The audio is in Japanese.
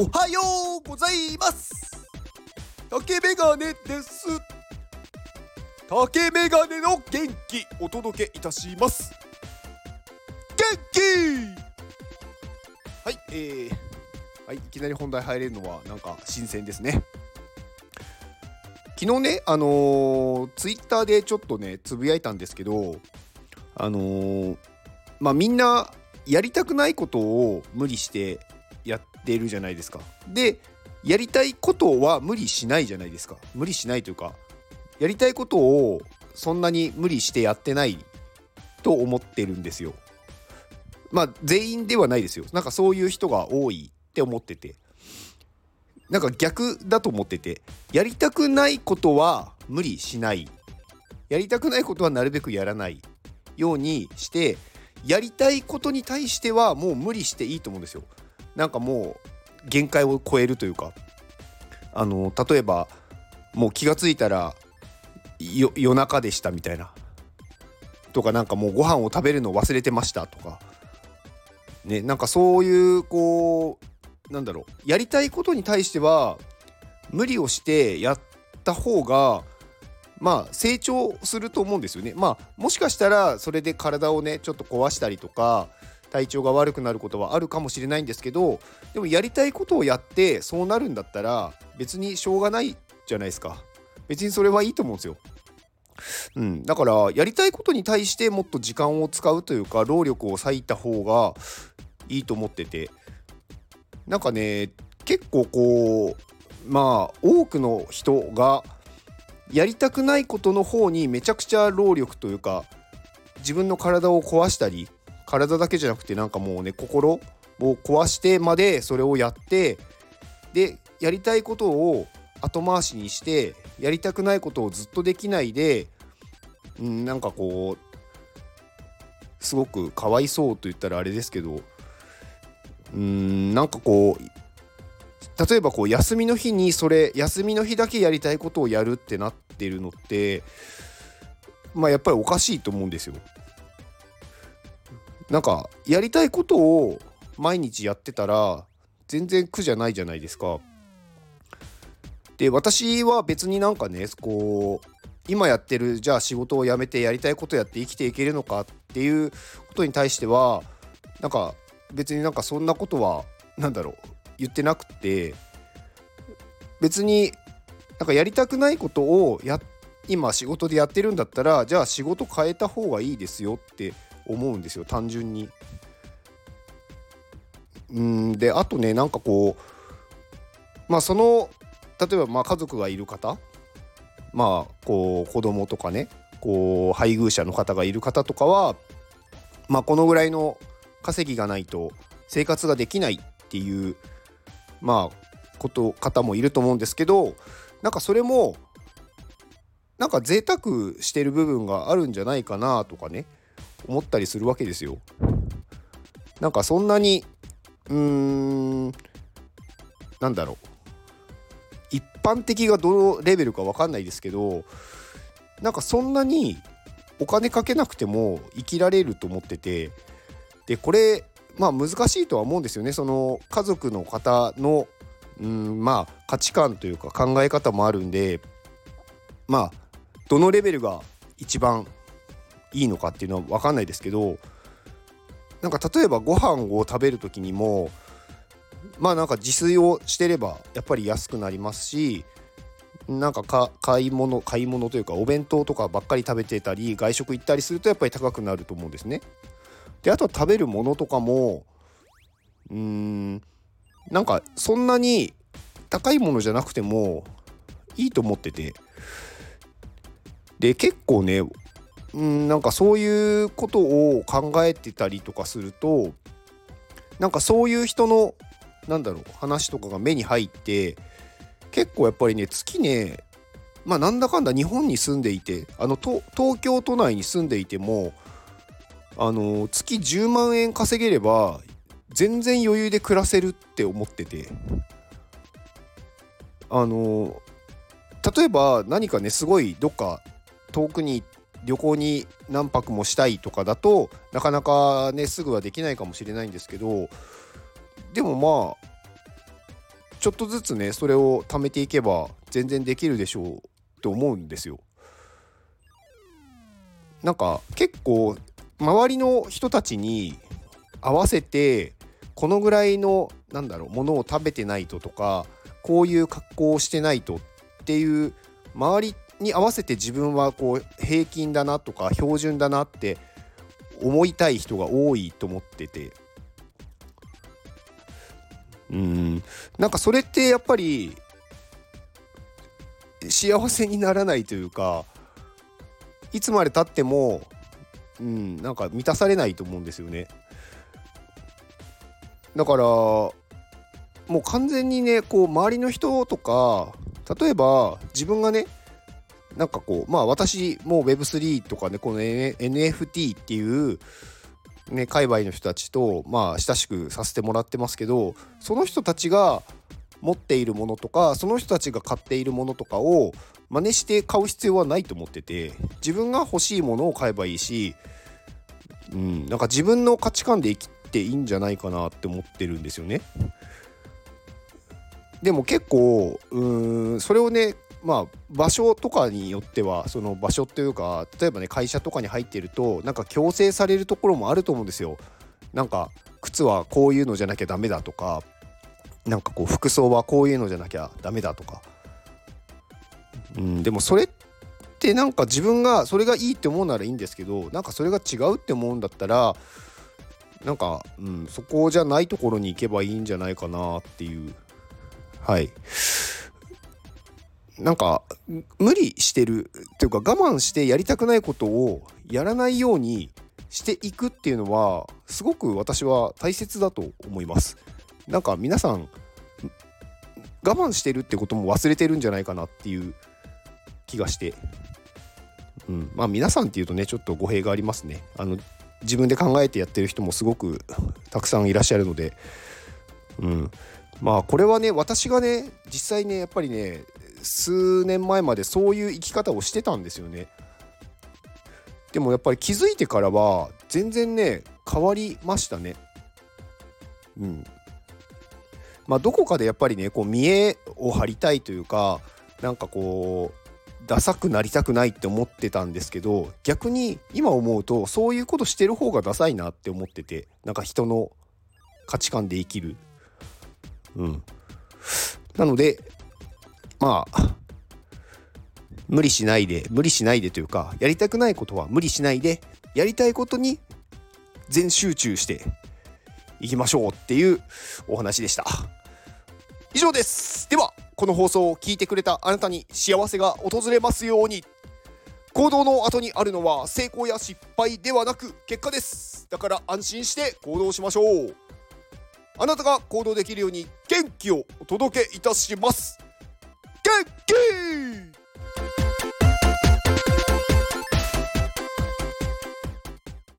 おはようございます。竹メガネです。竹メガネの元気お届けいたします。元気はいえー、はいいきなり本題入れるのはなんか新鮮ですね。昨日ねあのー、ツイッターでちょっとねつぶやいたんですけどあのー、まあみんなやりたくないことを無理してってるじゃないですか。でやりたいことは無理しないじゃないですか。無理しないというかやりたいことをそんなに無理してやってないと思ってるんですよ。まあ全員ではないですよ。なんかそういう人が多いって思ってて。なんか逆だと思っててやりたくないことは無理しないやりたくないことはなるべくやらないようにしてやりたいことに対してはもう無理していいと思うんですよ。なんかもう限界を超えるというかあの例えばもう気が付いたら夜中でしたみたいな。とかなんかもうご飯を食べるの忘れてましたとか。ねなんかそういうこうなんだろう。やりたいことに対しては無理をしてやった方がまあ成長すると思うんですよね。まあもしかしたらそれで体をねちょっと壊したりとか体調が悪くなることはあるかもしれないんですけどでもやりたいことをやってそうなるんだったら別にしょうがないじゃないですか。別にそれはいいと思うんですよ。うん、だからやりたいことに対してもっと時間を使うというか労力を割いた方がいいと思ってて。なんかね結構こうまあ多くの人がやりたくないことの方にめちゃくちゃ労力というか自分の体を壊したり体だけじゃなくてなんかもうね心を壊してまでそれをやってでやりたいことを後回しにしてやりたくないことをずっとできないで、うん、なんかこうすごくかわいそうと言ったらあれですけどうんなんかこう例えばこう休みの日にそれ休みの日だけやりたいことをやるってなってるのってまあやっぱりおかしいと思うんですよ。なんかやりたいことを毎日やってたら全然苦じゃないじゃないですか。で私は別になんかねこう今やってるじゃあ仕事を辞めてやりたいことやって生きていけるのかっていうことに対してはなんか別になんかそんなことは何だろう言ってなくて別になんかやりたくないことをや今仕事でやってるんだったらじゃあ仕事変えた方がいいですよって思うんですよ単純に。うんであとねなんかこうまあその例えばまあ家族がいる方まあこう子供とかねこう配偶者の方がいる方とかはまあこのぐらいの稼ぎがないと生活ができないっていうまあこと方もいると思うんですけどなんかそれもなんか贅沢してる部分があるんじゃないかなとかね思ったりするわけですよ。なんかそんなにうーんなんだろう一般的がどのレベルか分かんないですけどなんかそんなにお金かけなくても生きられると思っててでこれまあ難しいとは思うんですよねその家族の方のうんまあ価値観というか考え方もあるんでまあどのレベルが一番いいのかっていうのは分かんないですけどなんか例えばご飯を食べる時にもまあなんか自炊をしてればやっぱり安くなりますしなんか買い物買い物というかお弁当とかばっかり食べてたり外食行ったりするとやっぱり高くなると思うんですね。であと食べるものとかもうーんなんかそんなに高いものじゃなくてもいいと思っててで結構ねうんなんかそういうことを考えてたりとかするとなんかそういう人のなんだろう話とかが目に入って結構やっぱりね月ねまあなんだかんだ日本に住んでいてあの東京都内に住んでいてもあの月10万円稼げれば全然余裕で暮らせるって思ってて。あの例えば何かねすごいどっか遠くに行っ旅行に何泊もしたいとかだとなかなかねすぐはできないかもしれないんですけどでもまあちょっとずつねそれを貯めていけば全然できるでしょうと思うんですよ。なんか結構周りの人たちに合わせてこのぐらいのなんだろうものを食べてないととかこういう格好をしてないとっていう周りに合わせて自分はこう平均だなとか標準だなって思いたい人が多いと思ってて。うん。なんかそれってやっぱり幸せにならないというかいつまでたってもうんなんか満たされないと思うんですよね。だからもう完全にねこう周りの人とか例えば自分がねなんかこうまあ私も Web3 とかねこの、NFT っていうね界隈の人たちとまあ親しくさせてもらってますけどその人たちが持っているものとかその人たちが買っているものとかを真似して買う必要はないと思ってて自分が欲しいものを買えばいいし、うん、なんか自分の価値観で生きていいんじゃないかなって思ってるんですよね。でも結構うんそれをねまあ場所とかによってはその場所っていうか例えばね会社とかに入ってるとなんか強制されるところもあると思うんですよ。なんか靴はこういうのじゃなきゃダメだとかなんかこう服装はこういうのじゃなきゃダメだとか。うん、でもそれってなんか自分がそれがいいって思うならいいんですけどなんかそれが違うって思うんだったらなんか、うん、そこじゃないところに行けばいいんじゃないかなっていうはいなんか無理してるというか我慢してやりたくないことをやらないようにしていくっていうのはすごく私は大切だと思います。なんか皆さん我慢してるってことも忘れてるんじゃないかなっていう気がして、うん、まあ皆さんっていうとねちょっと語弊がありますね。あの自分で考えてやってる人もすごくたくさんいらっしゃるので、うん、まあこれはね私がね実際ねやっぱりね数年前までそういう生き方をしてたんですよね。でもやっぱり気づいてからは全然ね変わりましたね。うん。まあどこかでやっぱりねこう見栄を張りたいというかなんかこうダサくなりたくないって思ってたんですけど逆に今思うとそういうことしてる方がダサいなって思っててなんか人の価値観で生きるうんなのでまあ無理しないで無理しないでというかやりたくないことは無理しないでやりたいことに全集中していきましょうっていうお話でした。以上です。ではこの放送を聞いてくれたあなたに幸せが訪れますように。行動の後にあるのは成功や失敗ではなく結果です。だから安心して行動しましょう。あなたが行動できるように元気をお届けいたします。元気